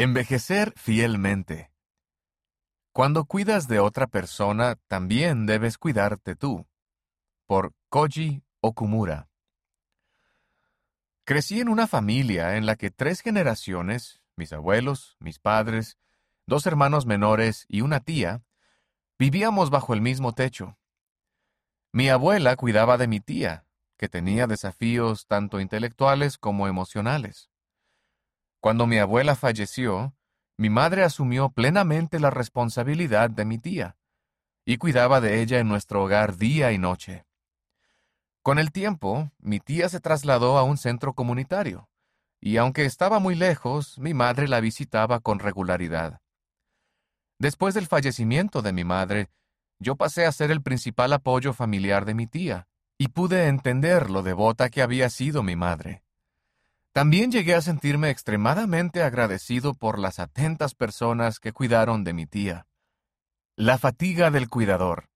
Envejecer fielmente. Cuando cuidas de otra persona, también debes cuidarte tú. Por Koji Okumura. Crecí en una familia en la que tres generaciones, mis abuelos, mis padres, dos hermanos menores y una tía, vivíamos bajo el mismo techo. Mi abuela cuidaba de mi tía, que tenía desafíos tanto intelectuales como emocionales. Cuando mi abuela falleció, mi madre asumió plenamente la responsabilidad de mi tía y cuidaba de ella en nuestro hogar día y noche. Con el tiempo, mi tía se trasladó a un centro comunitario, y aunque estaba muy lejos, mi madre la visitaba con regularidad. Después del fallecimiento de mi madre, yo pasé a ser el principal apoyo familiar de mi tía, y pude entender lo devota que había sido mi madre. También llegué a sentirme extremadamente agradecido por las atentas personas que cuidaron de mi tía. La fatiga del cuidador.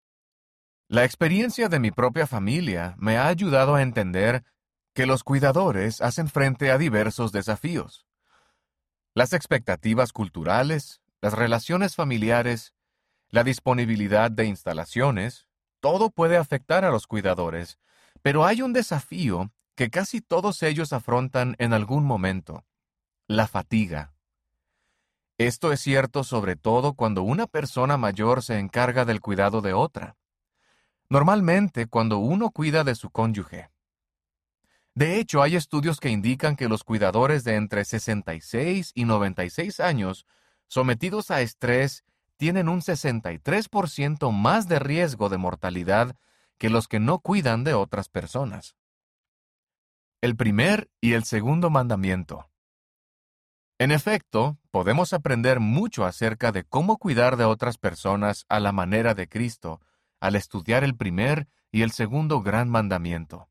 La experiencia de mi propia familia me ha ayudado a entender que los cuidadores hacen frente a diversos desafíos. Las expectativas culturales, las relaciones familiares, la disponibilidad de instalaciones, todo puede afectar a los cuidadores, pero hay un desafío que casi todos ellos afrontan en algún momento, la fatiga. Esto es cierto sobre todo cuando una persona mayor se encarga del cuidado de otra. Normalmente cuando uno cuida de su cónyuge. De hecho, hay estudios que indican que los cuidadores de entre 66 y 96 años, sometidos a estrés, tienen un 63% más de riesgo de mortalidad que los que no cuidan de otras personas el primer y el segundo mandamiento. En efecto, podemos aprender mucho acerca de cómo cuidar de otras personas a la manera de Cristo al estudiar el primer y el segundo gran mandamiento.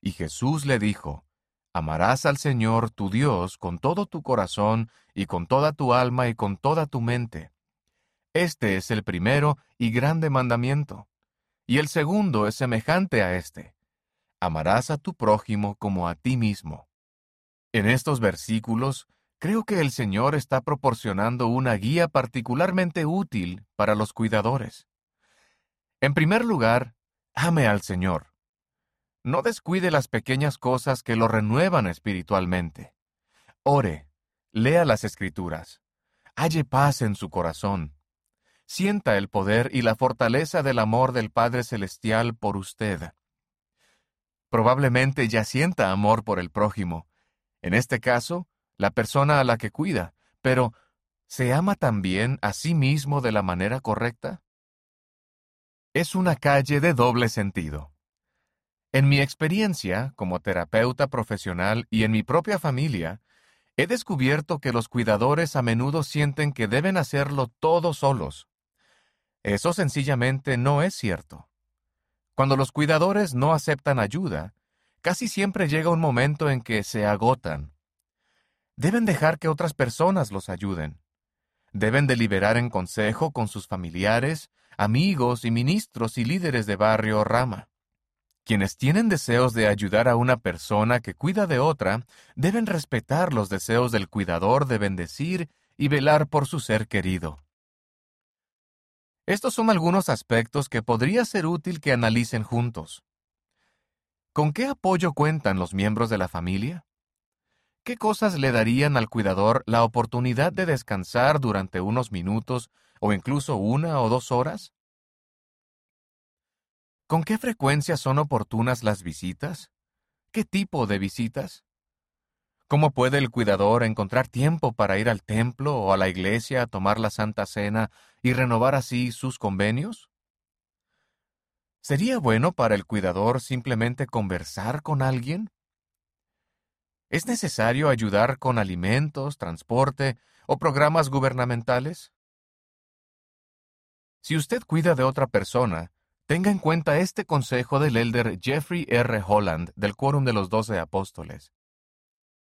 Y Jesús le dijo, Amarás al Señor tu Dios con todo tu corazón y con toda tu alma y con toda tu mente. Este es el primero y grande mandamiento. Y el segundo es semejante a este amarás a tu prójimo como a ti mismo. En estos versículos, creo que el Señor está proporcionando una guía particularmente útil para los cuidadores. En primer lugar, ame al Señor. No descuide las pequeñas cosas que lo renuevan espiritualmente. Ore, lea las escrituras, halle paz en su corazón. Sienta el poder y la fortaleza del amor del Padre Celestial por usted. Probablemente ya sienta amor por el prójimo, en este caso, la persona a la que cuida, pero ¿se ama también a sí mismo de la manera correcta? Es una calle de doble sentido. En mi experiencia como terapeuta profesional y en mi propia familia, he descubierto que los cuidadores a menudo sienten que deben hacerlo todos solos. Eso sencillamente no es cierto. Cuando los cuidadores no aceptan ayuda, casi siempre llega un momento en que se agotan. Deben dejar que otras personas los ayuden. Deben deliberar en consejo con sus familiares, amigos y ministros y líderes de barrio o rama. Quienes tienen deseos de ayudar a una persona que cuida de otra, deben respetar los deseos del cuidador de bendecir y velar por su ser querido. Estos son algunos aspectos que podría ser útil que analicen juntos. ¿Con qué apoyo cuentan los miembros de la familia? ¿Qué cosas le darían al cuidador la oportunidad de descansar durante unos minutos o incluso una o dos horas? ¿Con qué frecuencia son oportunas las visitas? ¿Qué tipo de visitas? ¿Cómo puede el cuidador encontrar tiempo para ir al templo o a la iglesia a tomar la Santa Cena y renovar así sus convenios? ¿Sería bueno para el cuidador simplemente conversar con alguien? ¿Es necesario ayudar con alimentos, transporte o programas gubernamentales? Si usted cuida de otra persona, tenga en cuenta este consejo del elder Jeffrey R. Holland del Quórum de los Doce Apóstoles.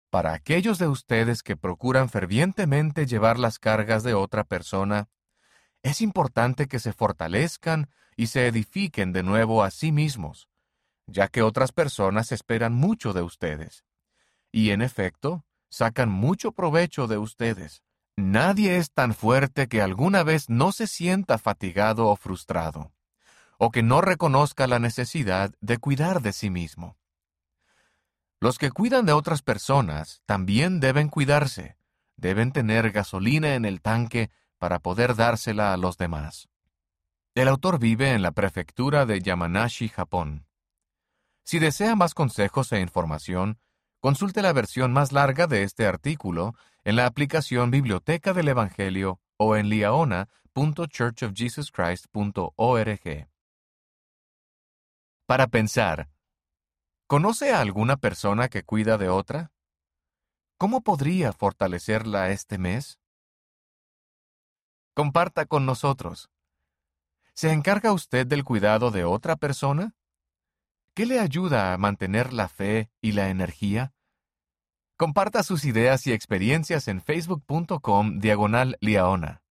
Para aquellos de ustedes que procuran fervientemente llevar las cargas de otra persona, es importante que se fortalezcan y se edifiquen de nuevo a sí mismos, ya que otras personas esperan mucho de ustedes. Y en efecto, sacan mucho provecho de ustedes. Nadie es tan fuerte que alguna vez no se sienta fatigado o frustrado, o que no reconozca la necesidad de cuidar de sí mismo. Los que cuidan de otras personas también deben cuidarse, deben tener gasolina en el tanque para poder dársela a los demás. El autor vive en la prefectura de Yamanashi, Japón. Si desea más consejos e información, consulte la versión más larga de este artículo en la aplicación Biblioteca del Evangelio o en liaona.churchofjesuschrist.org. Para pensar, ¿Conoce a alguna persona que cuida de otra? ¿Cómo podría fortalecerla este mes? Comparta con nosotros. ¿Se encarga usted del cuidado de otra persona? ¿Qué le ayuda a mantener la fe y la energía? Comparta sus ideas y experiencias en facebook.com diagonal liaona.